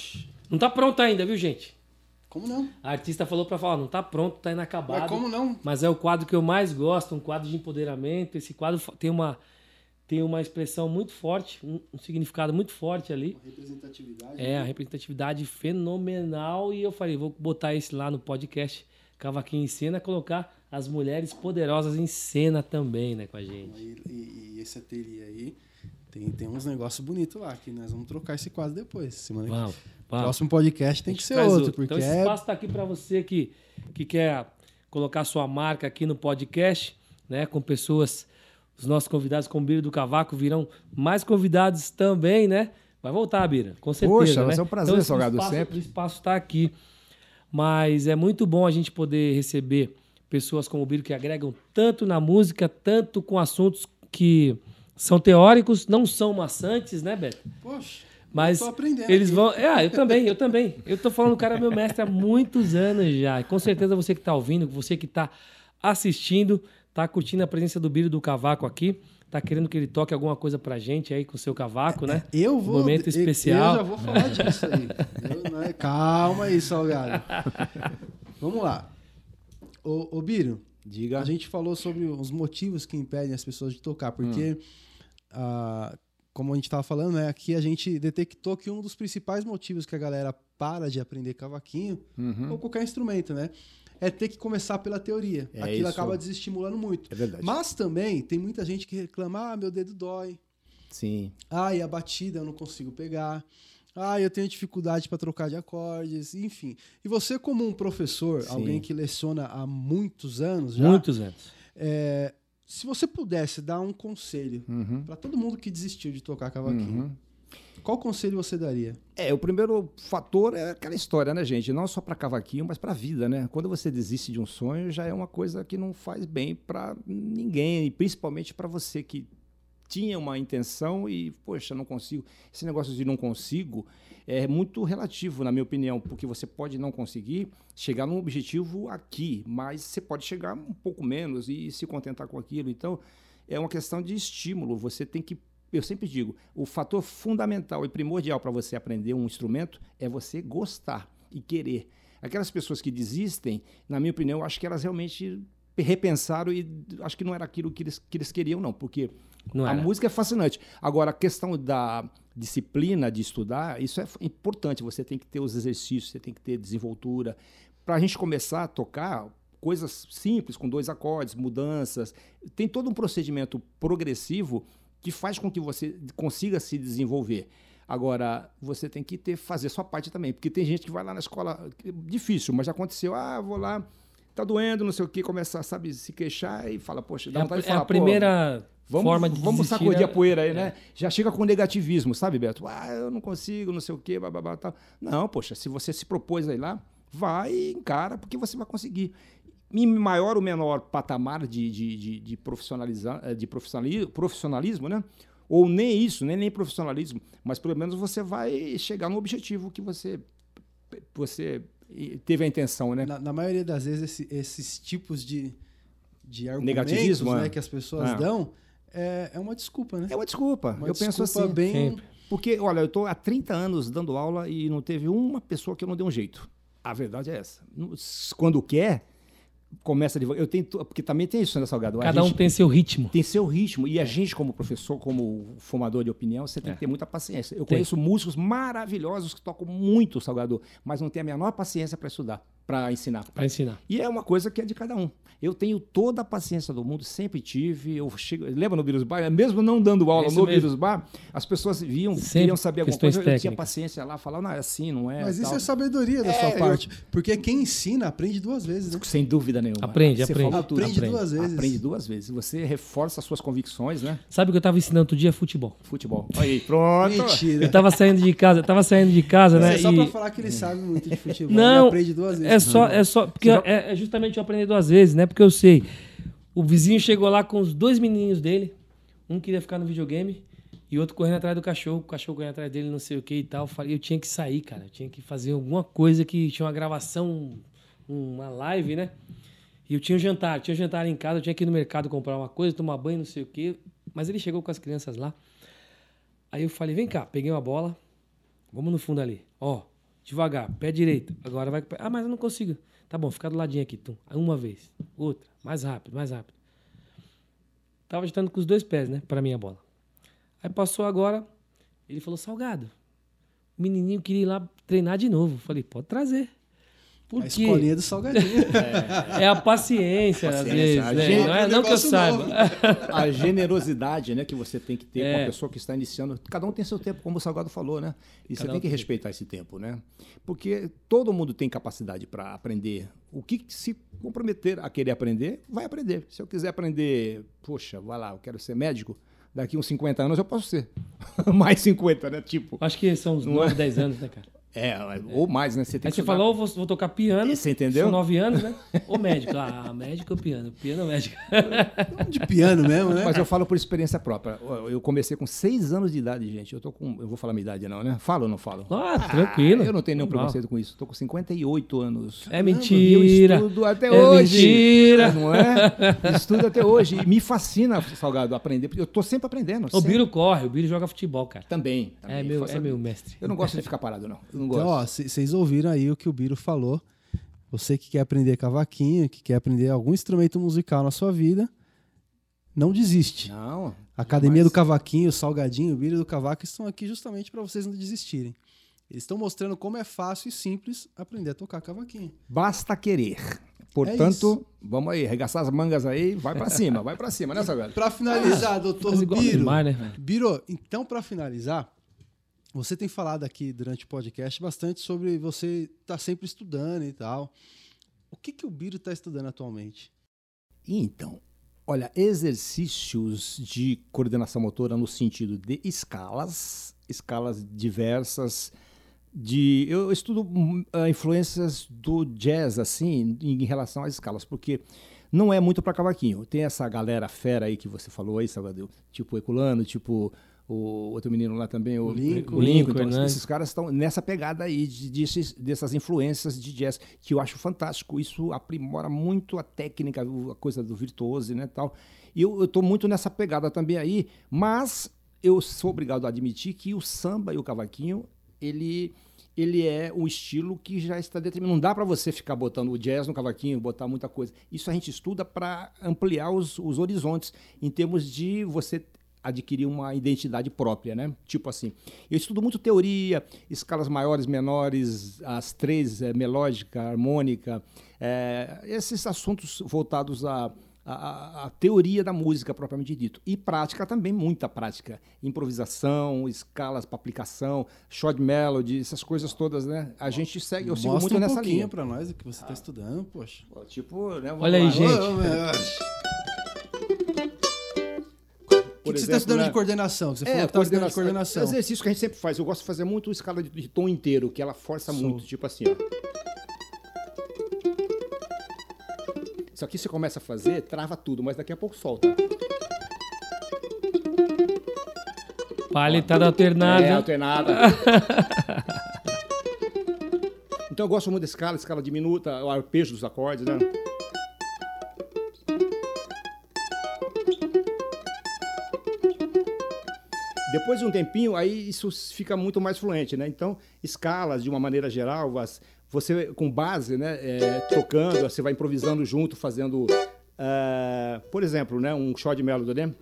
Não tá pronto ainda, viu, gente? Como não? A artista falou pra falar, não tá pronto, tá inacabado. Mas como não? Mas é o quadro que eu mais gosto, um quadro de empoderamento. Esse quadro tem uma, tem uma expressão muito forte, um, um significado muito forte ali. Representatividade. É, a representatividade fenomenal. E eu falei, vou botar esse lá no podcast Cavaquinho em Cena, colocar as mulheres poderosas em cena também, né, com a gente. E, e- e esse ateliê aí tem, tem uns negócios bonitos lá, que nós vamos trocar esse quadro depois. Semana que Vamos, vamos. Próximo podcast tem que ser traz outro, porque Então esse é espaço está aqui para você que, que quer colocar sua marca aqui no podcast, né, com pessoas Os nossos convidados com o Bira do Cavaco virão mais convidados também, né? Vai voltar, Bira, com certeza. Poxa, né? vai ser um prazer, então, Salgado, o espaço, sempre. O espaço está aqui. Mas é muito bom a gente poder receber pessoas como o Biro que agregam tanto na música, tanto com assuntos que são teóricos, não são maçantes, né, Beto? Poxa, Mas eu tô aprendendo. eles vão. É, ah, eu também, eu também. Eu tô falando, o cara é meu mestre há muitos anos já. E com certeza você que tá ouvindo, você que tá assistindo, tá curtindo a presença do Biro do Cavaco aqui. Tá querendo que ele toque alguma coisa pra gente aí com o seu cavaco, né? Eu vou. Momento eu- especial. Eu já vou falar disso aí. Eu não é- calma aí, Salgado. Vamos lá. Ô, ô Biro, Diga. a gente falou sobre os motivos que impedem as pessoas de tocar, porque, Hum. ah, como a gente estava falando, né, aqui a gente detectou que um dos principais motivos que a galera para de aprender cavaquinho, Uhum. ou qualquer instrumento, né, é ter que começar pela teoria. É Aquilo isso. acaba desestimulando muito. É verdade. Mas também tem muita gente que reclama, ah, meu dedo dói, Sim. ah, e a batida eu não consigo pegar. Ah, eu tenho dificuldade para trocar de acordes, enfim. E você, como um professor, Sim. alguém que leciona há muitos anos já, Muitos anos. é, se você pudesse dar um conselho Uhum. para todo mundo que desistiu de tocar cavaquinho, Uhum. qual conselho você daria? É, o primeiro fator é aquela história, né, gente? Não só para cavaquinho, mas para a vida, né? Quando você desiste de um sonho, já é uma coisa que não faz bem para ninguém, e principalmente para você que tinha uma intenção e, poxa, não consigo. Esse negócio de não consigo é muito relativo, na minha opinião, porque você pode não conseguir chegar num objetivo aqui, mas você pode chegar um pouco menos e se contentar com aquilo. Então, é uma questão de estímulo. Você tem que eu sempre digo, o fator fundamental e primordial para você aprender um instrumento é você gostar e querer. Aquelas pessoas que desistem, na minha opinião, eu acho que elas realmente repensaram e acho que não era aquilo que eles, que eles queriam, não, porque a música é fascinante. Agora, a questão da disciplina de estudar, isso é importante. Você tem que ter os exercícios, você tem que ter desenvoltura. Para a gente começar a tocar coisas simples, com dois acordes, mudanças, tem todo um procedimento progressivo que faz com que você consiga se desenvolver. Agora, você tem que ter, fazer sua parte também, porque tem gente que vai lá na escola, difícil, mas já aconteceu, ah, vou lá, tá doendo, não sei o que, começa, sabe, se queixar e fala, poxa, dá É a, vontade de é a falar, pô, primeira Vamos, forma de vamos desistir, sacudir né? a poeira aí, né? Já chega com negativismo, sabe, Beto? Ah, eu não consigo, não sei o quê, bababá, tal. Não, poxa, se você se propôs aí lá, vai e encara, porque você vai conseguir. Em maior ou menor patamar de, de, de, de, profissionaliza- eh, de profissionali- profissionalismo, né? Ou nem isso, nem, nem profissionalismo, mas pelo menos você vai chegar no objetivo que você, você teve a intenção, né? Na, na maioria das vezes, esse- esses tipos de, de argumentos Negativismo, né, é. que as pessoas É. dão é, é uma desculpa, né? É uma desculpa. Uma eu penso desculpa assim. bem... Sempre. Porque, olha, eu estou há 30 anos dando aula e não teve uma pessoa que eu não dei um jeito. A verdade é essa. Quando quer, começa devagar. Eu tenho, porque também tem isso, né, Salgado? A Cada um gente tem seu ritmo. tem seu ritmo. E a gente, como professor, como formador de opinião, você tem que ter muita paciência. Eu Tem. conheço músicos maravilhosos que tocam muito, Salgado, mas não tem a menor paciência para estudar, para ensinar. Pra ensinar. E é uma coisa que é de cada um. Eu tenho toda a paciência do mundo, sempre tive. Eu chego, lembra no Virus Bar? Mesmo não dando aula É isso no mesmo. Virus Bar, as pessoas viam, Sempre queriam saber alguma coisa, eu tinha técnicas. paciência lá, falar, não, é assim, não é. Mas isso tal. é sabedoria da É, sua eu- parte. Porque quem ensina aprende duas vezes, né? Sem dúvida nenhuma. Aprende, Você aprende. tudo. Aprende duas vezes. Aprende duas vezes. Você reforça as suas convicções, né? Sabe o que eu tava ensinando outro dia? Futebol. Futebol. Aí, pronto. Mentira. Eu tava saindo de casa, eu tava saindo de casa, Isso né? é só e- pra falar que ele sabe muito de futebol. Não, ele aprende duas vezes. É só, é só, porque é, é justamente eu aprendi duas vezes, né? Porque eu sei. O vizinho chegou lá com os dois menininhos dele. Um queria ficar no videogame e outro correndo atrás do cachorro. O cachorro correndo atrás dele, não sei o que e tal. Eu falei, eu tinha que sair, cara. Eu tinha que fazer alguma coisa que tinha uma gravação, uma live, né? E eu tinha um jantar, tinha um jantar em casa, eu tinha que ir no mercado comprar uma coisa, tomar banho, não sei o quê. Mas ele chegou com as crianças lá. Aí eu falei, vem cá, peguei uma bola, vamos no fundo ali. Ó, devagar, pé direito. Agora vai. com o pé- Ah, mas eu não consigo. Tá bom, fica do ladinho aqui. Aí Uma vez, outra, mais rápido, mais rápido. Tava agitando com os dois pés, né, pra minha bola. Aí passou agora, ele falou, Salgado, o menininho queria ir lá treinar de novo. Falei, pode trazer. Por A quê? escolinha do salgadinho. É a paciência, às vezes. a né? Não, é, não que eu saiba. novo. a generosidade né, que você tem que ter com É. a pessoa que está iniciando. Cada um tem seu tempo, como o Salgado falou, né? E você Cada tem um que tem. respeitar esse tempo, né? Porque todo mundo tem capacidade para aprender. O que se comprometer a querer aprender, vai aprender. Se eu quiser aprender, poxa, vai lá, eu quero ser médico, daqui uns 50 anos eu posso ser. <laughs> Mais 50, né? Tipo. Acho que são uns Não 9, é? 10 anos, né, cara? É, ou mais, né? Você tem Aí que você estudar. falou, vou, vou tocar piano. Você entendeu? São 9 anos, né? <laughs> Ou médico. Ah, médico ou piano? Piano ou médico? <laughs> De piano mesmo, né? Mas eu falo por experiência própria. Eu comecei com 6 anos de idade, gente. Eu tô com. Eu vou falar minha idade, não, né? Falo ou não falo? Ah, tranquilo. Eu não tenho nenhum Normal. preconceito com isso. Estou com 58 anos. É E eu mentira. estudo até É hoje. mentira. Não é? Estudo até hoje. E me fascina, Salgado, aprender. Porque eu estou sempre aprendendo. O sempre. Biro corre, o Biro joga futebol, cara. Também. também. É meu, é meu mestre. Eu não gosto de ficar parado, não. Eu não gosto. Então, ó, vocês ouviram aí o que o Biro falou. Você que quer aprender cavaquinho, que quer aprender algum instrumento musical na sua vida, não desiste. não. A Academia do Cavaquinho, o Salgadinho, o Biro do Cavaco estão aqui justamente para vocês não desistirem. Eles estão mostrando como é fácil e simples aprender a tocar cavaquinho. Basta querer. É Portanto, vamos aí, arregaçar as mangas aí, vai pra cima, vai pra cima, né, Salgado? Para finalizar, doutor Biro, Neymar, né? Biro, então para finalizar, você tem falado aqui durante o podcast bastante sobre você estar sempre estudando e tal. O que, que o Biro está estudando atualmente? Então, olha, exercícios de coordenação motora no sentido de escalas, escalas diversas. De, eu estudo ah, influências do jazz assim em relação às escalas, porque não é muito para cavaquinho. Tem essa galera fera aí que você falou aí, Salvador, tipo Eculano, tipo o outro menino lá também, o, O Lincoln. o Lincoln. Então, Hernandes. esses caras estão nessa pegada aí de, desses- dessas influências de jazz que eu acho fantástico. Isso aprimora muito a técnica, a coisa do virtuose, né, tal. E eu estou muito nessa pegada também aí, mas eu sou obrigado a admitir que o samba e o cavaquinho ele ele é um estilo que já está determinado. Não dá para você ficar botando o jazz no cavaquinho, botar muita coisa. Isso a gente estuda para ampliar os, os horizontes em termos de você adquirir uma identidade própria, né? Tipo assim, eu estudo muito teoria, escalas maiores, menores, as três, é, melódica, harmônica, é, esses assuntos voltados à, à, à teoria da música propriamente dito. E prática também, muita prática. Improvisação, escalas para aplicação, short melody, essas coisas todas, né? A gente segue, eu sigo Mostra muito um nessa pouquinho linha. para nós o que você está estudando, poxa. Tipo, né? vamos Olha aí, lá. gente. O que, você está estudando né? de coordenação? Você falou É, que tá estudando de coordenação. coordenação. Exercício que a gente sempre faz. Eu gosto de fazer muito escala de, de tom inteiro, que ela força Sou. muito. Tipo assim, ó. Isso aqui você começa a fazer, trava tudo, mas daqui a pouco solta. Palitada alternada. É, alternada. <laughs> então eu gosto muito da escala, escala diminuta, o arpejo dos acordes, né? Depois de um tempinho, aí isso fica muito mais fluente, né? Então, escalas, de uma maneira geral, você com base, né, é, tocando, você vai improvisando junto, fazendo, ah, por exemplo, né, um shot melody, né?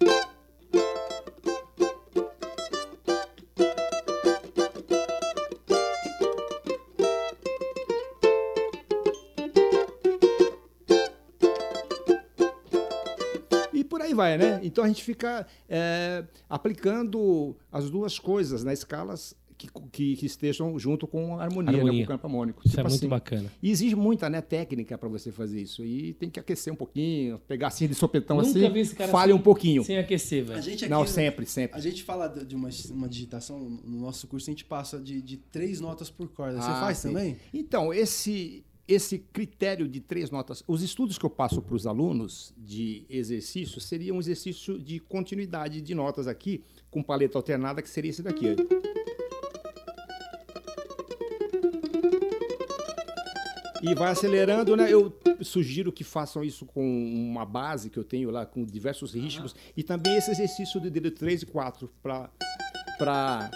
Aí vai, né? Então a gente fica é, aplicando as duas coisas, né? Escalas que, que, que estejam junto com a harmonia, Harmonia. Né? com o campo harmônico. Isso é Tipo muito assim. bacana. E exige muita né, técnica para você fazer isso. E tem que aquecer um pouquinho, pegar assim de sopetão Nunca assim, vi esse cara falha sem- um pouquinho. Sem aquecer, velho. A gente aqui Não, sempre, sempre. A gente fala de de uma, uma digitação, no nosso curso a gente passa de, de três notas por corda. Você Ah, faz sim. também? Então, esse, esse critério de três notas, os estudos que eu passo para os alunos de exercício seria um exercício de continuidade de notas aqui, com paleta alternada, que seria esse daqui. E vai acelerando, né? Eu sugiro que façam isso com uma base que eu tenho lá, com diversos ritmos, e também esse exercício de dedo 3 e 4, para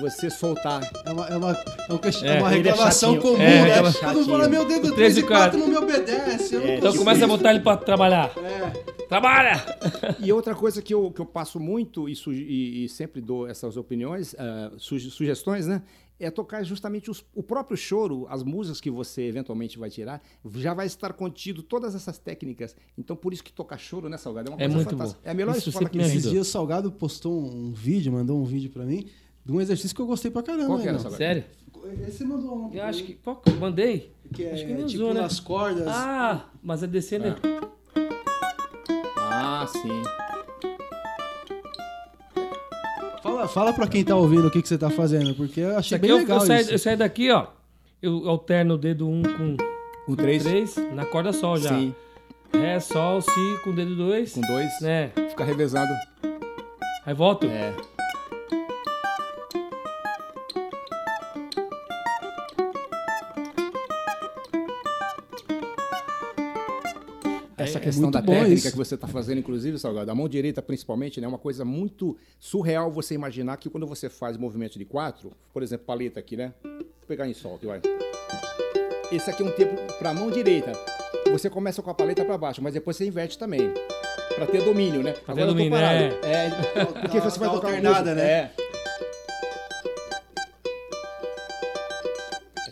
você soltar. É uma, é uma, é um É, é uma é reclamação chatinho. comum, É, né? reclama- Todo mundo fala, meu dedo 3 Três e e 4 quatro. não me obedece. Eu não É, Então consigo. começa a botar ele pra trabalhar. É. Trabalha! E outra coisa que eu, que eu passo muito e, e- e sempre dou essas opiniões, ah, suge- sugestões, né? é tocar justamente os- o próprio choro, as músicas que você eventualmente vai tirar, já vai estar contido todas essas técnicas. Então, por isso que tocar choro, né, Salgado? É uma É coisa muito fantástica. bom. É a melhor Isso escola que. Esses dias o Salgado postou um vídeo, mandou um vídeo pra mim, de um exercício que eu gostei pra caramba. Qual que era, né? Sério? Esse mandou um. Eu acho que. Qual que eu mandei? que é acho que não tipo usou, né? nas cordas. Ah, mas é descendo. Ah, sim. Fala, fala pra quem tá ouvindo o que, que você tá fazendo, porque eu achei bem eu, legal eu, saio, isso. eu saio daqui, ó. Eu alterno o dedo 1 um com três? 3 na corda sol já. Sim. Ré, sol, si com o dedo 2. Com dois. Né? Fica revezado. Aí volto. É. Essa É- é questão muito da técnica isso. que você está fazendo, inclusive, Salgado, a mão direita principalmente, né, é uma coisa muito surreal você imaginar que quando você faz movimento de quatro, por exemplo, paleta aqui, né? Vou pegar em sol aqui, vai. Esse aqui é um tempo para a mão direita. Você começa com a paleta para baixo, mas depois você inverte também. Para ter domínio, né? ter Agora eu tô domínio, parado. é. É, porque você vai tocar música, né? É.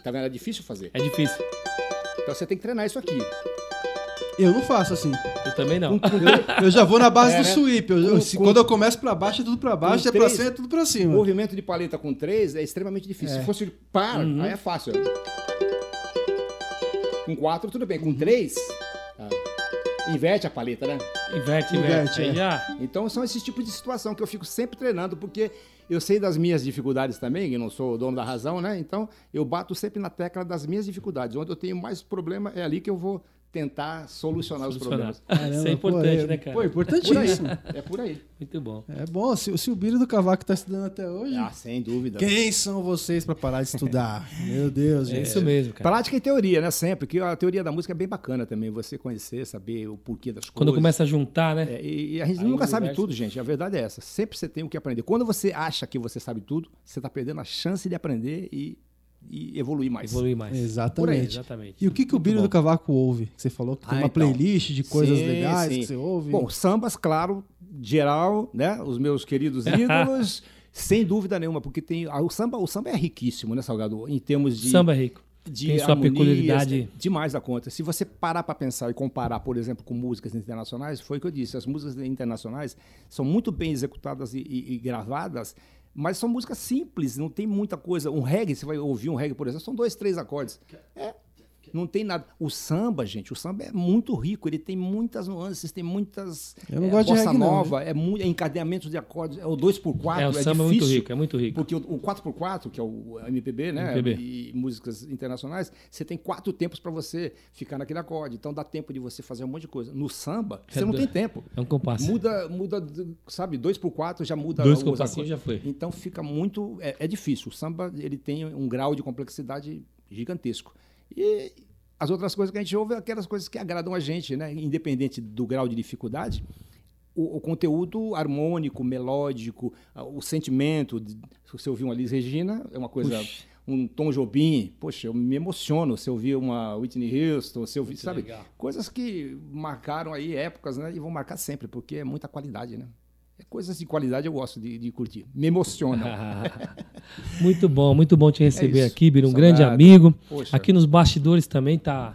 Tá vendo? É difícil fazer. É difícil. Então você tem que treinar isso aqui. Eu não faço assim. Eu também não. Eu já vou na base É, do né? sweep. Eu- eu- Com- se- com- quando eu começo pra baixo, é tudo pra baixo, é pra três- cima, é tudo pra O cima. movimento de paleta com três é extremamente difícil. É. Se fosse par, Uhum. aí é fácil. Com quatro, tudo bem. Com Uhum. três, ah, inverte a paleta, né? Inverte, inverte. Inverte, é. Então são esses tipos de situação que eu fico sempre treinando, porque eu sei das minhas dificuldades também, eu não sou o dono da razão, né? Então eu bato sempre na tecla das minhas dificuldades. Onde eu tenho mais problema é ali que eu vou tentar solucionar, os Solucionar. problemas. Caramba, <laughs> Isso é pô, importante, é- né, cara? Pô, aí. importantíssimo. É por aí. Muito bom. É bom, se, se o Biro do Cavaco tá estudando até hoje, Ah, sem dúvida. quem são vocês pra parar de estudar? <laughs> Meu Deus, É gente. isso mesmo, cara. Prática e teoria, né? Sempre. Que a teoria da música é bem bacana também. Você conhecer, saber o porquê das Quando coisas. começa a juntar, né? É, e, e a gente Aí nunca sabe universo- tudo, gente. A verdade é essa. Sempre você tem o que aprender. Quando você acha que você sabe tudo, você está perdendo a chance de aprender e, e evoluir mais. Evoluir mais. Exatamente. Exatamente. E o que, que o bom. do Cavaco ouve? Você falou que tem Ah, uma então. playlist de coisas Sim, legais sim. que você ouve. Bom, sambas, claro, geral, né? Os meus queridos <laughs> ídolos, sem dúvida nenhuma, porque tem ah, o samba, o samba é riquíssimo, né, Salgado? Em termos de Samba é rico. de Tem sua peculiaridade. é demais da conta. Se você parar para pensar e comparar, por exemplo, com músicas internacionais, foi o que eu disse, as músicas internacionais são muito bem executadas e, e- e gravadas, mas são músicas simples, não tem muita coisa. Um reggae, você vai ouvir um reggae, por exemplo, são dois, três acordes. É, não tem nada. O samba, gente, o samba é muito rico, ele tem muitas nuances, tem muitas. Eu não é, gosto de bossa não, nova, é, muito, é encadeamentos de acordes, é o 2x4, É, o samba é muito difícil. rico, é muito rico. Porque o, o 4x4, que é o MPB, né? MPB. E músicas internacionais, você tem quatro tempos para você ficar naquele acorde. Então dá tempo de você fazer um monte de coisa. No samba, você É não do- tem tempo. É um compasso. Muda, muda, sabe, 2x4 já muda Dois os compassinhos já foi. Então fica muito. É, é difícil. O samba ele tem um grau de complexidade gigantesco. E as outras coisas que a gente ouve é aquelas coisas que agradam a gente, né? Independente do grau de dificuldade. O, o conteúdo harmônico, melódico, o sentimento. de- se você ouvir uma Liz Regina, é uma coisa. Puxa. Um Tom Jobim, poxa, eu me emociono se eu ouvir uma Whitney Houston, se eu ouvir, sabe? legal. Coisas que marcaram aí épocas, né? E vão marcar sempre, porque é muita qualidade, né? É coisas de qualidade eu gosto de, de curtir. Me emocionam. <laughs> muito bom, muito bom te receber É aqui, Biro. Um Saudade. grande amigo. Poxa. Aqui nos bastidores também tá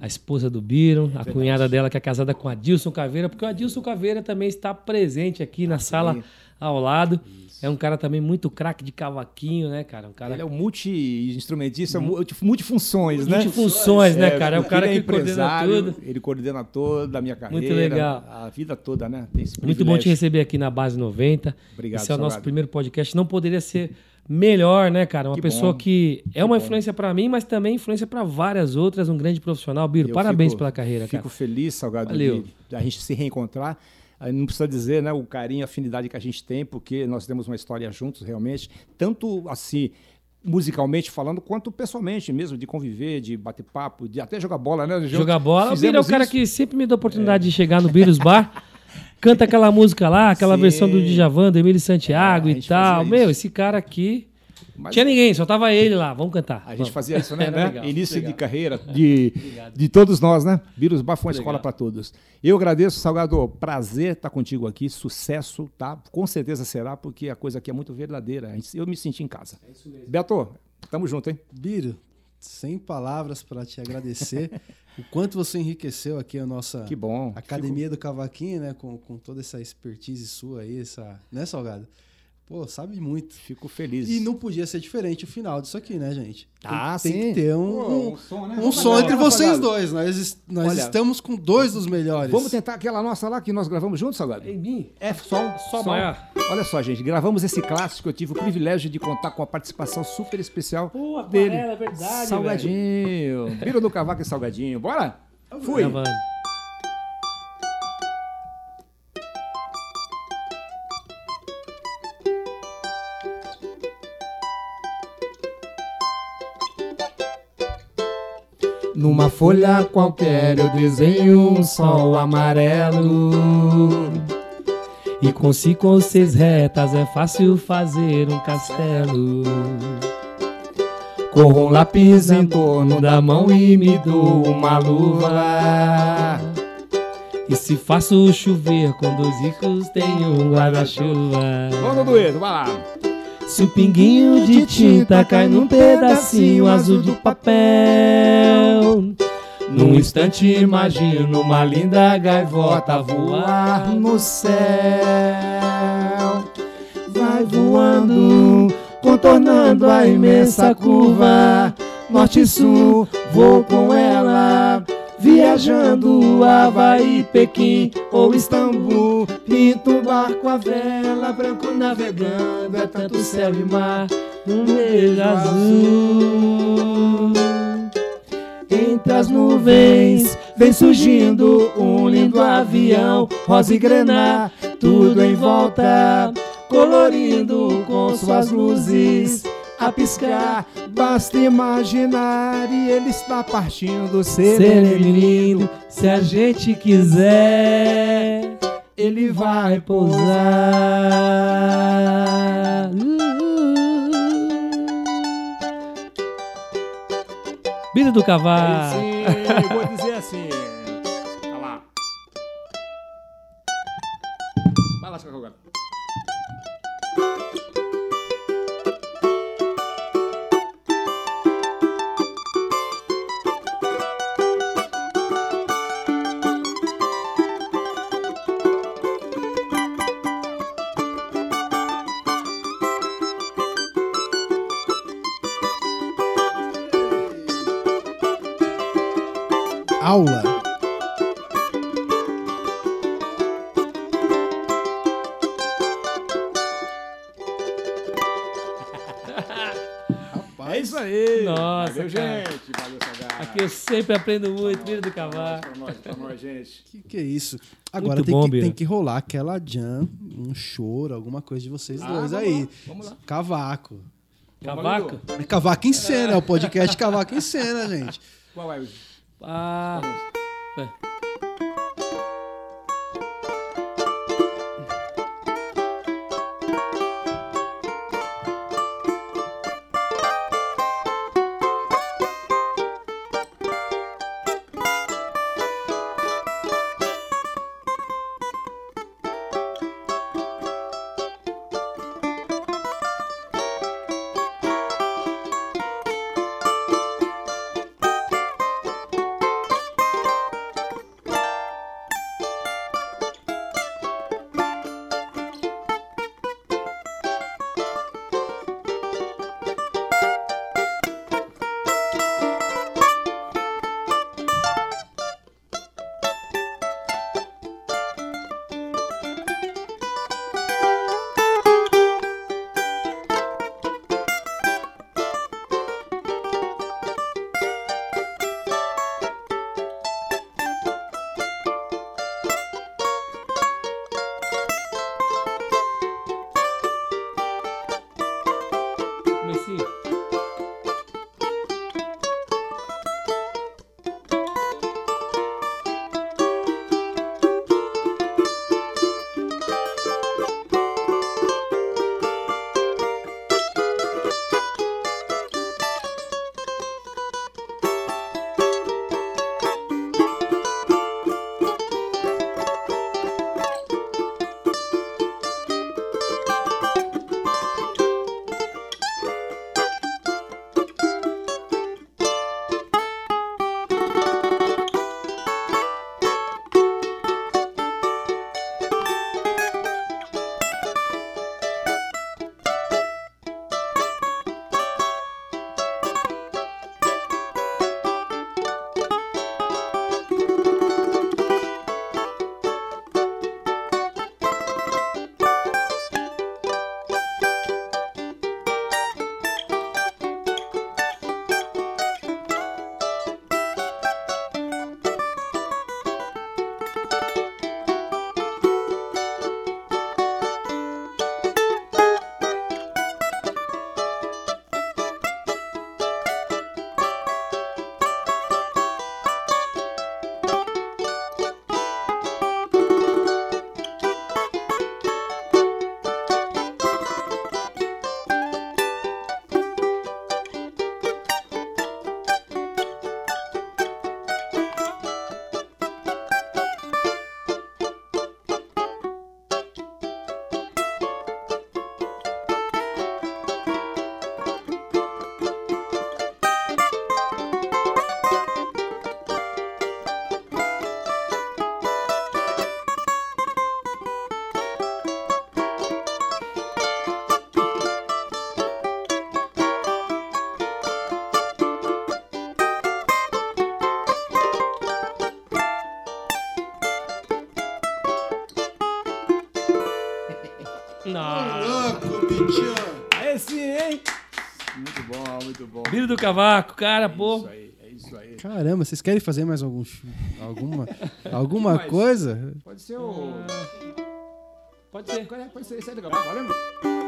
a esposa do Biro, a cunhada dela que é casada com Adilson Caveira, porque o Adilson Caveira também está presente aqui na sala ao lado. É um cara também muito craque de cavaquinho, né, cara? Um cara Ele é um multi-instrumentista, multi- multifunções, né? multifunções, né, cara? É o cara ele que coordena tudo. Ele coordena toda a minha carreira. legal. A vida toda, né? Muito bom te receber aqui na Base 90. Obrigado, Esse é o nosso primeiro podcast. Não poderia ser melhor, né, cara? Uma Que pessoa bom. que é uma bom. influência pra mim, mas também influência pra várias outras. Um grande profissional. Biro, Eu parabéns fico- pela carreira, Fico cara. feliz, Salgado, Valeu. de a gente se reencontrar. Não precisa dizer né, o carinho, a afinidade que a gente tem, porque nós temos uma história juntos, realmente. Tanto assim, musicalmente falando, quanto pessoalmente mesmo, de conviver, de bater papo, de até jogar bola, né? Jogar bola. O Biro é o cara isso. que sempre me dá a oportunidade de chegar no Biros Bar. <laughs> Canta aquela música lá, aquela Sim. versão do Djavan, do Emílio Santiago É, e tal. Meu, esse cara aqui. Mas- Tinha ninguém, só tava ele lá. Vamos cantar. A gente Vamos. fazia isso, né? <laughs> Né? legal, Início legal. de carreira de, de todos nós, né? Vírus Bar foi uma escola para todos. Eu agradeço, Salgado. Prazer estar contigo aqui. Sucesso, tá? Com certeza será, porque a coisa aqui é muito verdadeira. A gente- Eu me senti em casa. É isso mesmo. Beto, Tamo junto, hein? Biro, sem palavras para te agradecer. <laughs> o quanto você enriqueceu aqui a nossa Que bom. Academia do Cavaquinho, né? Com, com toda essa expertise sua aí, essa. Né, Salgado? Pô, sabe muito. Fico feliz. E não podia ser diferente o final disso aqui, né, gente? Tem, Ah, tem sim. que ter um, Pô, um, um som, né? um som entre vocês dois. Nós, nós Olha. estamos com dois dos melhores. Vamos tentar aquela nossa lá que nós gravamos juntos, Salgado? Em mim? É sol, Sol maior. Olha só, gente, gravamos esse clássico. Eu tive o privilégio de contar com a participação super especial Pô, dele. é verdade, Salgadinho. Vira do cavaco e salgadinho. Bora? Fui. Gravando. Numa folha qualquer eu desenho um sol amarelo. E com cinco ou seis retas é fácil fazer um castelo. Corro um lápis em torno da mão e me dou uma luva. E se faço chover com dois ricos, tenho um guarda-chuva. Vamos, Dueto, vai lá. Se o pinguinho de tinta cai num pedacinho azul de papel. Num instante imagino uma linda gaivota voar no céu. Vai voando, contornando a imensa curva. Norte e sul, vou com ela. Viajando Havaí, Pequim ou Istambul Pinto um barco à vela, branco navegando É tanto céu e mar num beijo azul. Entre as nuvens vem surgindo um lindo avião Rosa e grená, tudo em volta Colorindo com suas luzes a piscar Basta imaginar e ele está partindo Sereno, se a gente quiser, Ele vai pousar. Vida do cavalo. Sempre aprendo muito, vida do cavalo. Pra nós, pra nós, gente. que, que é isso? Agora Muito tem, bom, que, Bira. tem que rolar aquela jam, um choro, alguma coisa de vocês Ah, dois vamos aí. lá, vamos lá. Cavaco. Cavaco? É Cavaco em cena, é o podcast Cavaco em cena, gente. Qual é o... Ah, é. Do Cavaco, cara, pô. Isso aí, é isso aí. Caramba, vocês querem fazer mais algum, alguma, <laughs> alguma Mais. coisa? Pode ser o. Pode ser. Pode pode ser esse aí legal. Vai, Valendo?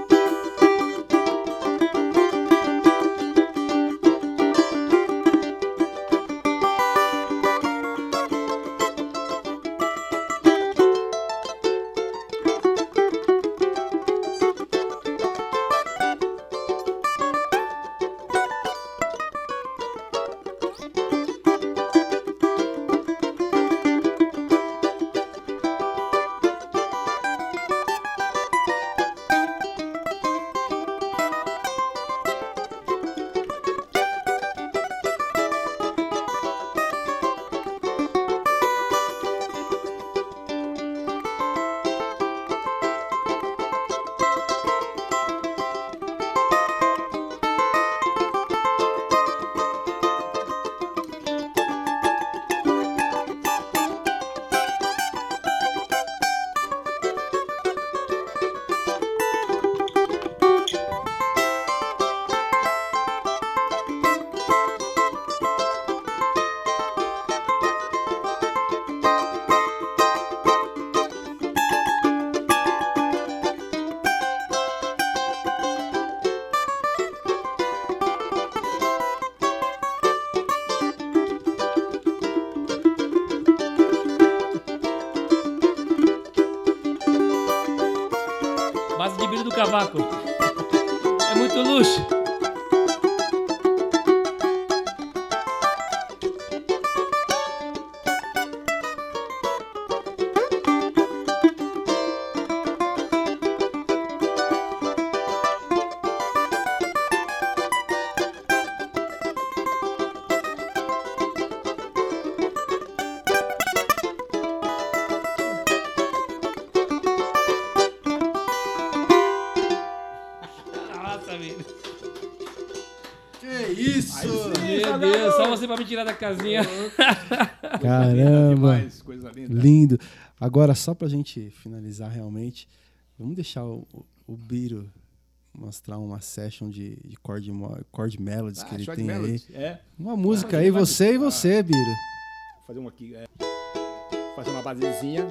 Base de Biro do Cavaco. É muito luxo. Tirar da casinha. Caramba. Demais, coisa linda. Lindo. Agora, só pra gente finalizar realmente, vamos deixar o, o, Biro mostrar uma session de, de chord, chord melodies que Ah, ele Short tem aí. Melody. É. Uma música Ah, aí, você e ah. você, Biro. Vou fazer um aqui. É. Fazer uma basezinha.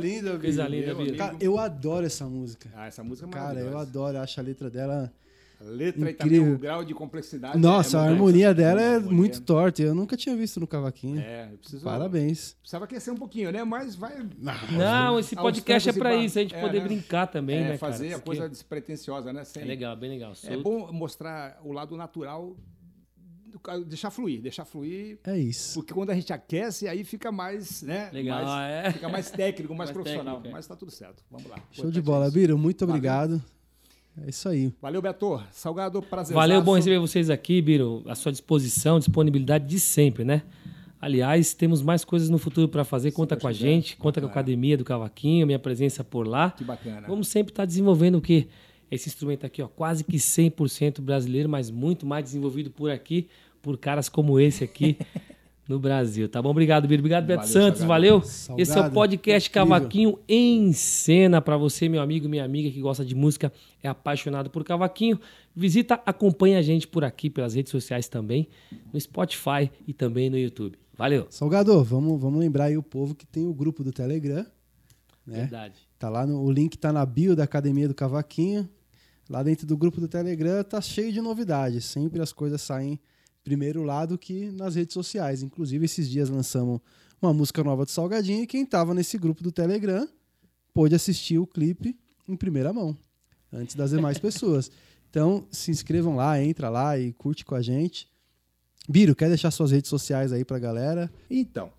Linda, Biro. Coisa linda. Cara, eu adoro essa música. Ah, essa música é Cara, eu maravilhosa. adoro, eu acho a letra dela. A letra e Incrível. também o grau de complexidade. Nossa, é a harmonia dela é harmonia. muito torta. Eu nunca tinha visto no cavaquinho. É, eu preciso. Parabéns. Precisava aquecer um pouquinho, né? Mas vai. Não, esse podcast é e barrancos. isso, a gente É, poder né? brincar também, é, né, cara? fazer Isso a coisa despretensiosa, né? Sem- É legal, bem legal. É bom mostrar o lado natural, deixar fluir, deixar fluir. É isso. Porque quando a gente aquece, aí fica mais, né? Legal, mais- é. Fica mais técnico, mais, Mais profissional. técnico, é. Mas tá tudo certo. Vamos lá. Show de Importante bola, isso. Biro. Muito Valeu. obrigado. É isso aí. Valeu, Beto. Salgado, prazer. Valeu, bom receber vocês aqui, Biro. A sua disposição, disponibilidade de sempre, né? Aliás, temos mais coisas no futuro para fazer. Conta com a gente, conta com a. Academia do Cavaquinho, minha presença por lá. Que bacana. Vamos sempre estar desenvolvendo o quê? Esse instrumento aqui, ó, quase que 100% brasileiro, mas muito mais desenvolvido por aqui, por caras como esse aqui <laughs> no Brasil. Tá bom? Obrigado, Biro. Obrigado, Beto Valeu, Santos. Salgado. Valeu. Salgado, Esse é o podcast incrível. Cavaquinho em cena para você, meu amigo, minha amiga que gosta de música, é apaixonado por cavaquinho. Visita, acompanha a gente por aqui pelas redes sociais também, no Spotify e também no YouTube. Valeu. Salgado, vamos, vamos lembrar aí o povo que tem o grupo do Telegram. Né? Verdade. Tá lá no, o link tá na bio da Academia do Cavaquinho. Lá dentro do grupo do Telegram tá cheio de novidades. Sempre as coisas saem primeiro lá do que nas redes sociais. Inclusive, esses dias lançamos uma música nova do Salgadinho e quem tava nesse grupo do Telegram pôde assistir o clipe em primeira mão, antes das demais <laughs> pessoas. Então, se inscrevam lá, entra lá e curte com a gente. Biro, quer deixar suas redes sociais aí pra galera? Então,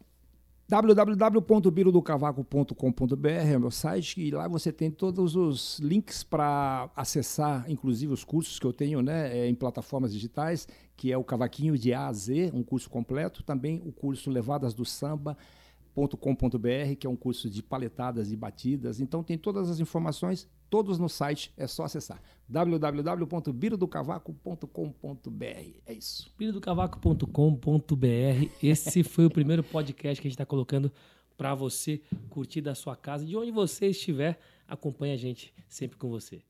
www.birodocavaco.com.br é o meu site e lá você tem todos os links para acessar, inclusive os cursos que eu tenho né, é, em plataformas digitais, que é o Cavaquinho de A a Z, um curso completo, também o curso Levadas do Samba .com.br, que é um curso de paletadas e batidas. Então tem todas as informações, todos no site, é só acessar www.birodocavaco.com.br. É isso. pilhodocavaco.com.br. Esse foi o primeiro podcast que a gente está colocando para você curtir da sua casa, de onde você estiver, acompanha a gente sempre com você.